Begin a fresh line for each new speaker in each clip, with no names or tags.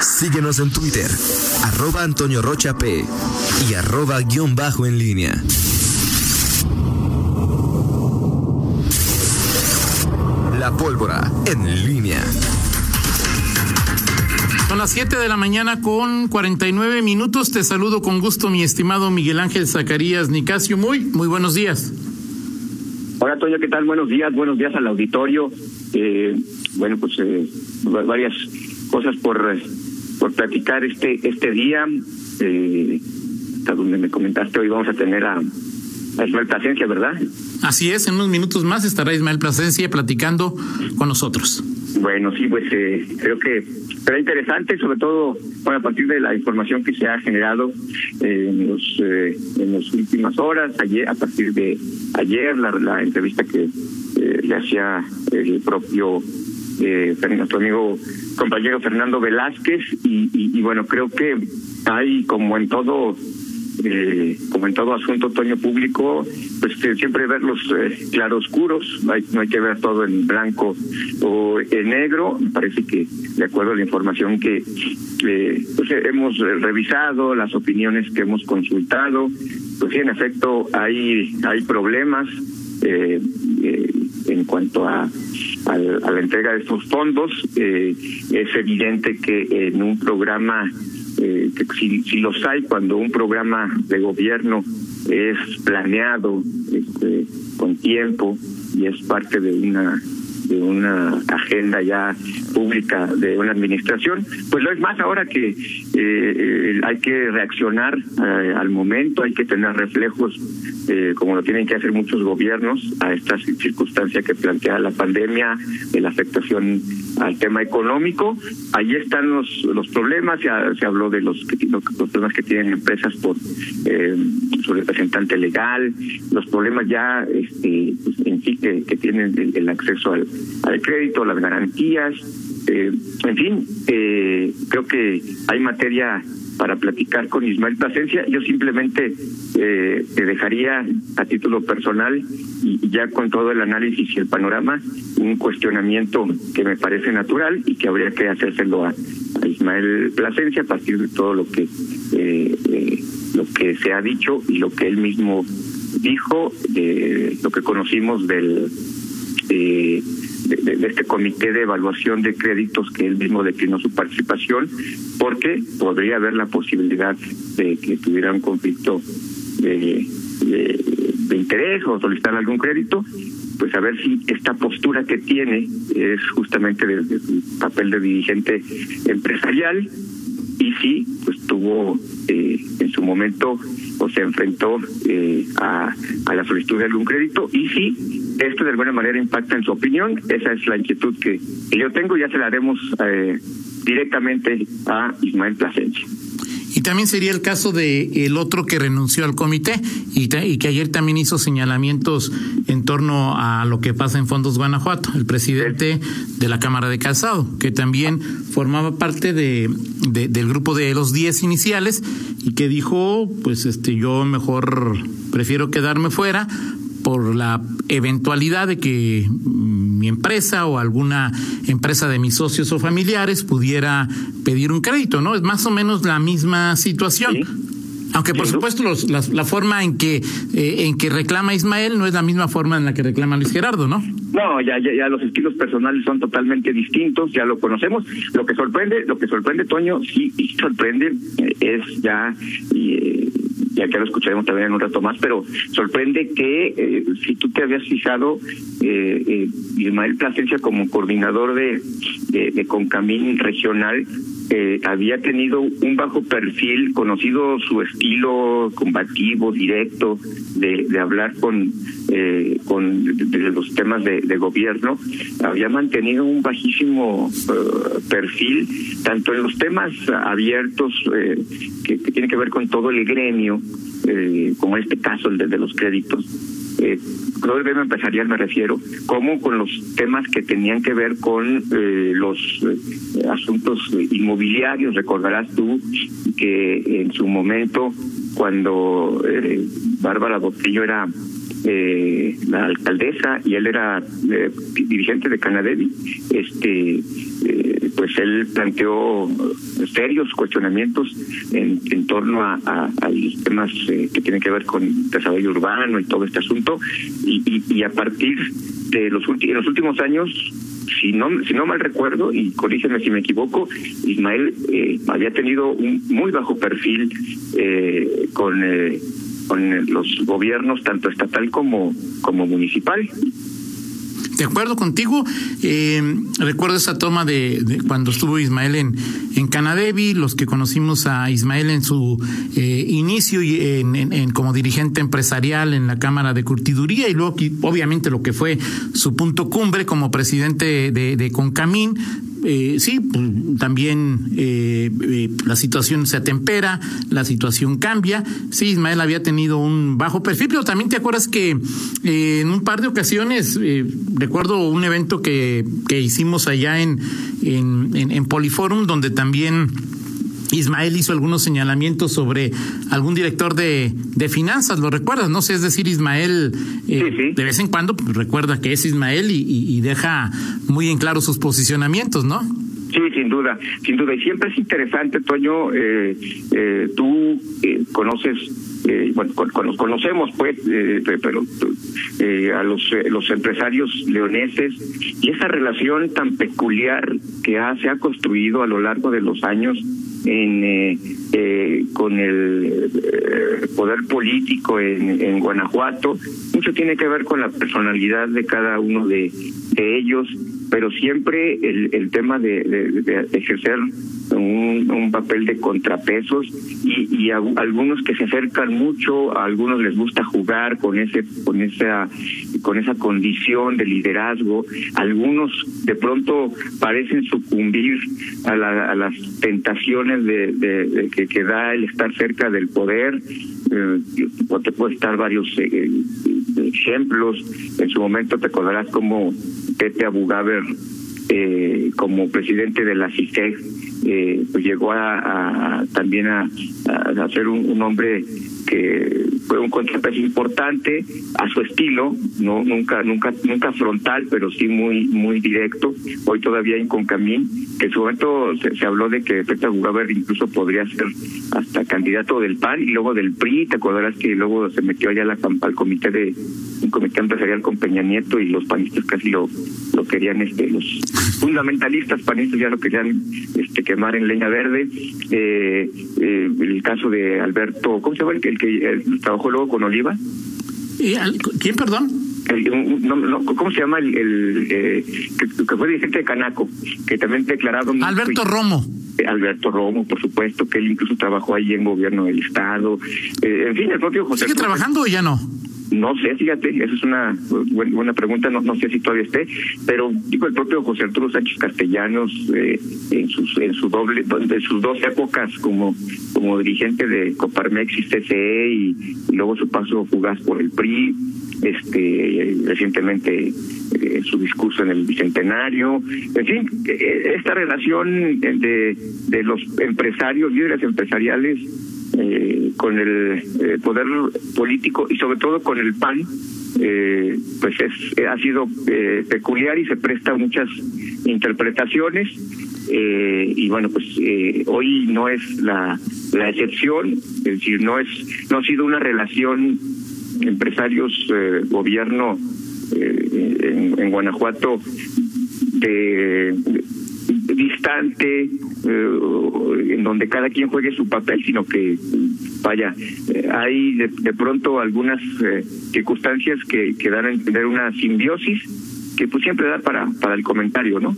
Síguenos en Twitter, arroba Antonio Rocha P y arroba guion bajo en línea. La pólvora en línea.
Son las 7 de la mañana con 49 minutos. Te saludo con gusto, mi estimado Miguel Ángel Zacarías Nicasio. Muy, muy buenos días.
Hola, Toño, ¿qué tal? Buenos días, buenos días al auditorio. Eh, bueno, pues eh, varias cosas por, por platicar este, este día. Eh, hasta donde me comentaste, hoy vamos a tener a, a Ismael Plasencia, ¿verdad?
Así es, en unos minutos más estará Ismael Plasencia platicando con nosotros.
Bueno, sí, pues eh, creo que será interesante, sobre todo bueno, a partir de la información que se ha generado eh, en los eh, en las últimas horas, ayer a partir de ayer la, la entrevista que eh, le hacía el propio eh, nuestro amigo compañero Fernando Velázquez y, bueno creo que hay como en todo eh, como en todo asunto otoño público, pues siempre ver los eh, claroscuros, no hay, no hay que ver todo en blanco o en negro. Me parece que, de acuerdo a la información que eh, pues, hemos revisado, las opiniones que hemos consultado, pues sí, en efecto, hay, hay problemas eh, eh, en cuanto a a la entrega de estos fondos. Eh, es evidente que en un programa eh, que si, si los hay cuando un programa de gobierno es planeado este, con tiempo y es parte de una de una agenda ya pública de una administración, pues lo es más ahora que eh, hay que reaccionar eh, al momento, hay que tener reflejos eh, como lo tienen que hacer muchos gobiernos a esta circunstancia que plantea la pandemia, de la afectación al tema económico. Allí están los los problemas, ya se habló de los, los problemas que tienen empresas por eh, su representante legal, los problemas ya este, pues, sí que, tienen el, el acceso al, crédito, las garantías, eh, en fin, eh, creo que hay materia para platicar con Ismael Plasencia. Yo simplemente eh, te dejaría a título personal y ya con todo el análisis y el panorama un cuestionamiento que me parece natural y que habría que hacérselo a, a Ismael Plasencia a partir de todo lo que eh, eh, lo que se ha dicho y lo que él mismo dijo, eh, lo que conocimos del de, este comité de evaluación de créditos que él mismo declinó su participación, porque podría haber la posibilidad de que tuviera un conflicto de, de, de interés o solicitar algún crédito, pues a ver si esta postura que tiene es justamente desde su papel de dirigente empresarial y si pues tuvo eh, en su momento o se enfrentó eh, a, a la solicitud de algún crédito y si esto de alguna manera impacta en su opinión. Esa es la inquietud que, yo tengo. Ya se la haremos eh, directamente a Ismael Plasencia.
Y también sería el caso de el otro que renunció al comité y, que ayer también hizo señalamientos en torno a lo que pasa en Fondos Guanajuato, el presidente de la Cámara de Calzado, que también formaba parte de, de del grupo de los 10 iniciales y que dijo, pues este yo mejor prefiero quedarme fuera por la eventualidad de que mi empresa o alguna empresa de mis socios o familiares pudiera pedir un crédito, ¿no? Es más o menos la misma situación. Sí. Aunque por supuesto los, la, la, forma en que eh, en que reclama Ismael no es la misma forma en la que reclama Luis Gerardo, ¿no?
No, ya, ya, ya los estilos personales son totalmente distintos, ya lo conocemos. Lo que sorprende, lo que sorprende Toño, sí, sí sorprende, eh, es ya eh, ya que lo escucharemos también en un rato más, pero sorprende que eh, si tú te habías fijado, eh, eh, Ismael Plasencia como coordinador de, de, de Concamín regional, eh, había tenido un bajo perfil, conocido su estilo combativo, directo, de, de hablar con, eh, con los temas de, gobierno, había mantenido un bajísimo uh, perfil, tanto en los temas abiertos eh, que, que tienen que ver con todo el gremio, eh, como este caso el de los créditos, eh, gremio empresarial me refiero, como con los temas que tenían que ver con eh, los eh, asuntos inmobiliarios. Recordarás tú que en su momento, cuando eh, Bárbara Botello era eh, la alcaldesa y él era eh, dirigente de Canadevi, este pues él planteó serios cuestionamientos en, en torno a, a, temas que tienen que ver con desarrollo urbano y todo este asunto. Y, y, y a partir de los, en los últimos años si no si no mal recuerdo y corrígeme si me equivoco Ismael eh, había tenido un muy bajo perfil eh, con eh, con los gobiernos tanto estatal como como municipal
de acuerdo contigo. Eh, recuerdo esa toma de, cuando estuvo Ismael en, en Canadevi, los que conocimos a Ismael en su eh, inicio y en, como dirigente empresarial en la Cámara de Curtiduría y luego obviamente lo que fue su punto cumbre como presidente de, de Concamín, eh, sí, pues, también eh, eh, la situación se atempera, la situación cambia. Sí, Ismael había tenido un bajo perfil, pero también te acuerdas que en un par de ocasiones, recuerdo un evento que, que hicimos allá en, en, en, en Poliforum, donde también Ismael hizo algunos señalamientos sobre algún director de, de finanzas, ¿lo recuerdas? No sé, es decir, Ismael eh, de vez en cuando pues, recuerda que es Ismael y, y, deja muy en claro sus posicionamientos, ¿no?
Sí, sin duda, sin duda. Y siempre es interesante, Toño, eh, eh, tú eh, conoces eh, bueno, con, con, conocemos pues, eh, pero eh, a los, los empresarios leoneses y esa relación tan peculiar que se ha construido a lo largo de los años en, con el eh, poder político en, en, Guanajuato. Mucho tiene que ver con la personalidad de cada uno de, ellos, pero siempre el, el tema de, de ejercer un, un, papel de contrapesos y, y a, algunos que se acercan mucho, a algunos les gusta jugar con ese con esa con esa condición de liderazgo, algunos de pronto parecen sucumbir a, la, a las tentaciones de, de, de que, que, da el estar cerca del poder. Eh, te puedo estar varios eh, ejemplos. En su momento te acordarás como Tete Abugaber eh, como presidente de la CICEG eh, pues llegó a, también a, a, ser un, hombre que fue un contrapeso importante a su estilo, no nunca nunca nunca frontal, pero sí muy muy directo. Hoy todavía en Concamín, que en su momento se, habló de que Peter Gugaber incluso podría ser hasta candidato del PAN y luego del PRI, te acordarás que luego se metió allá la, al comité de un comité empresarial con Peña Nieto y los panistas casi lo lo querían este los fundamentalistas panistas ya lo querían este quemar en leña verde. Eh, eh, el caso de Alberto, ¿cómo se llama el que, el que el, trabajó luego con Oliva?
¿Quién, perdón?
El, no, no, ¿Cómo se llama el, el eh, que, que, fue dirigente de Canaco? Que también declarado.
Alberto Romo.
Alberto Romo, por supuesto, que él incluso trabajó ahí en gobierno del Estado. Eh, en fin, el propio José.
¿Sigue trabajando o ya no?
No sé, fíjate, esa es una buena pregunta, no, sé si todavía esté, pero digo el propio José Arturo Sánchez Castellanos eh, en sus en su doble de sus dos épocas como como dirigente de Coparmex y CCE y, y luego su paso fugaz por el PRI, este recientemente eh, su discurso en el bicentenario, en fin, eh, esta relación de de los empresarios, líderes empresariales eh, con el eh, poder político y sobre todo con el PAN, eh, pues es ha sido eh, peculiar y se presta muchas interpretaciones y bueno pues hoy no es la la excepción es decir no es no ha sido una relación empresarios gobierno en, en Guanajuato de distante, eh, en donde cada quien juegue su papel, sino que, vaya, eh, hay de, de, pronto algunas eh, circunstancias que, que dan a entender una simbiosis que pues siempre da para, para el comentario, ¿no?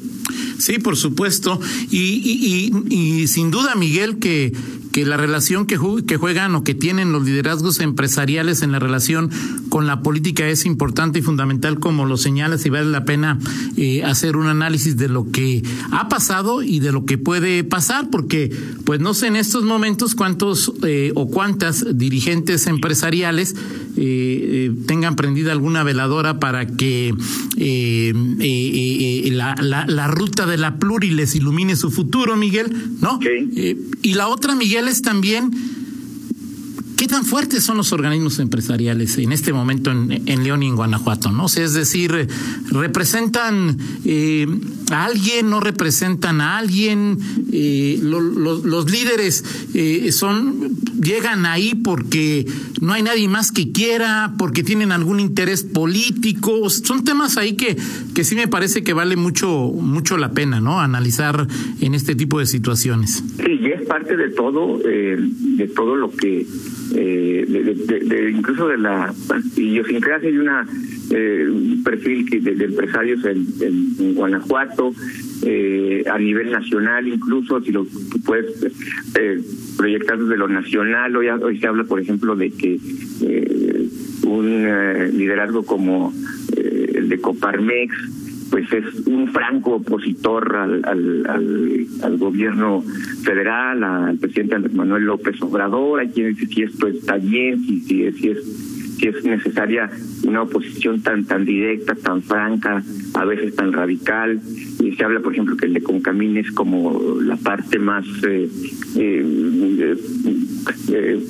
Sí, por supuesto. Y, y, y, y sin duda, Miguel, que, que la relación que, que juegan o que tienen los liderazgos empresariales en la relación con la política es importante y fundamental, como lo señalas, y vale la pena eh, hacer un análisis de lo que ha pasado y de lo que puede pasar, porque, pues no sé en estos momentos cuántos eh, o cuántas dirigentes empresariales eh, eh, tengan prendida alguna veladora para que la, la, la, ruta de la pluri les ilumine su futuro, Miguel, ¿no?
Sí.
y la otra, Miguel, también qué tan fuertes son los organismos empresariales en este momento en, en León y en Guanajuato, ¿no? O sea, es decir, representan eh, a alguien, no representan a alguien, eh, los líderes eh, son llegan ahí porque no hay nadie más que quiera, porque tienen algún interés político, son temas ahí que, que sí me parece que vale mucho, mucho la pena, ¿no? Analizar en este tipo de situaciones.
Sí, y es parte de todo, eh, de todo lo que, de, incluso de la idiosincrasia de una eh, perfil de, empresarios en, Guanajuato, eh, a nivel nacional incluso, si lo puedes eh, proyectar desde lo nacional, hoy, hoy se habla, por ejemplo, de que eh, un liderazgo como el de Coparmex, pues es un franco opositor al, al, al, gobierno federal, al presidente Manuel López Obrador, hay quien dice si esto está bien, si, si, si es si es necesaria una oposición tan tan directa, tan franca, a veces tan radical. Y se habla, por ejemplo, que el de Concamín es como la parte más eh, eh, eh,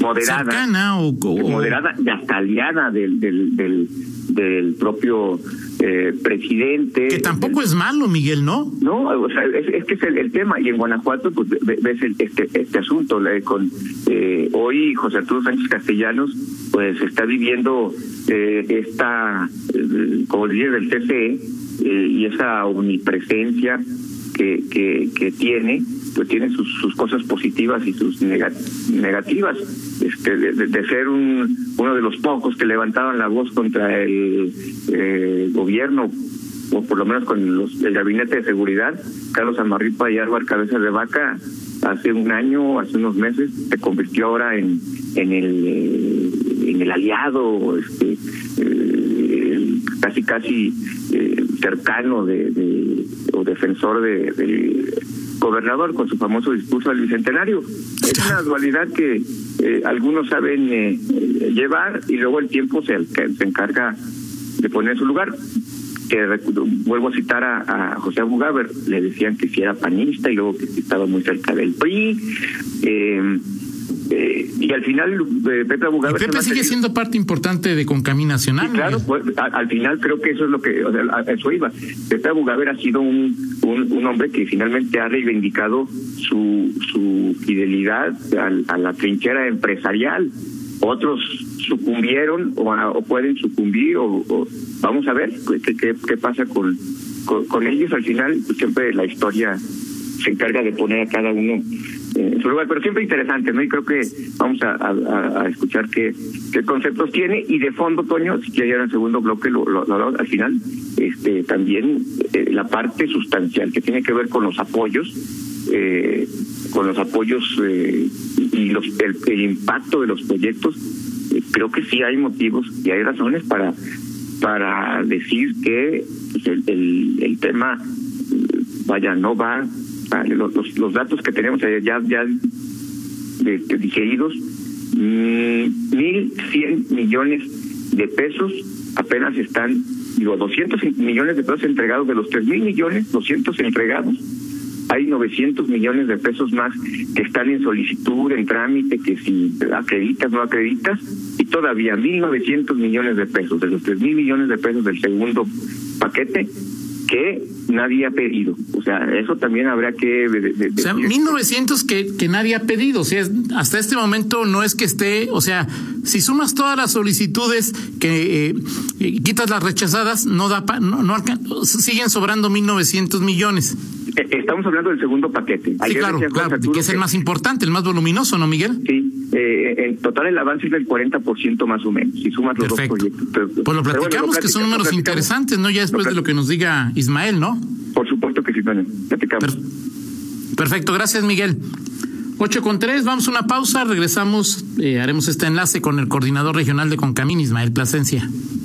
moderada,
o,
moderada y hasta aliada del, del, del, del propio eh, presidente.
Que tampoco es malo, Miguel, ¿no?
No, o sea, es, que es el, tema. Y en Guanajuato, pues ves este, este asunto. con eh, Hoy José Arturo Sánchez Castellanos, pues está viviendo eh, esta, como dice, del TCE y esa omnipresencia que, que, que tiene pues tiene sus, sus cosas positivas y sus negativas. Este, de, ser un, uno de los pocos que levantaban la voz contra el eh, gobierno, o por lo menos con los, el gabinete de seguridad, Carlos Amarripa y Álvaro Cabeza de Vaca, hace un año, hace unos meses, se convirtió ahora en, en el eh, en el aliado, este, eh, casi casi cercano de, o defensor de, de gobernador con su famoso discurso del bicentenario. Es una dualidad que eh, algunos saben eh, llevar y luego el tiempo se, encarga de poner en su lugar. Que vuelvo a citar a, José Abugaber, le decían que si era panista y luego que estaba muy cerca del PRI. Eh, eh, y al final, eh, Pepe.
Pepe sigue siendo parte importante de Concamí Nacional.
claro, pues, al, final creo que eso es lo que. O sea, eso iba. Pepe Abugaber ha sido un, un, hombre que finalmente ha reivindicado su, su fidelidad a, la trinchera empresarial. Otros sucumbieron o, pueden sucumbir, o, vamos a ver qué, qué, qué pasa con, con, ellos. Al final, pues, siempre la historia se encarga de poner a cada uno en su lugar, pero siempre interesante, ¿no? Y creo que vamos a, escuchar qué, conceptos tiene y de fondo, Toño, si quieres en el segundo bloque, lo, lo, al final, este también eh, la parte sustancial que tiene que ver con los apoyos, eh, con los apoyos eh, y los, el, impacto de los proyectos, creo que sí hay motivos y hay razones para para decir que pues, el, el, el tema vaya no va los, los, datos que tenemos ya, ya digeridos, mm, mil cien millones de pesos apenas están, digo, 200 millones de pesos entregados, de los tres mil millones, 200 entregados, hay 900 millones de pesos más que están en solicitud, en trámite, que si acreditas, no acreditas, y todavía 1.900 millones de pesos, de los tres mil millones de pesos del segundo paquete, que nadie ha pedido. O sea, eso también habrá que...
o sea, 1900 que, que nadie ha pedido. O sea, hasta este momento no es que esté... O sea, si sumas todas las solicitudes que eh, quitas las rechazadas, no da... no, no siguen sobrando 1900 millones.
Eh, estamos hablando del segundo paquete.
Sí, claro, claro, que es el más importante, el más voluminoso, ¿no, Miguel?
Sí, eh, en total el avance es del 40% más o menos, si sumas los dos proyectos.
pues lo platicamos, que son números interesantes, ¿no? Ya después de lo que nos diga Ismael, ¿no?
Por supuesto que sí, Tony. Platicamos.
perfecto, gracias, Miguel. 8 con 3, vamos a una pausa, regresamos, eh, haremos este enlace con el coordinador regional de Concamín, Ismael Plasencia.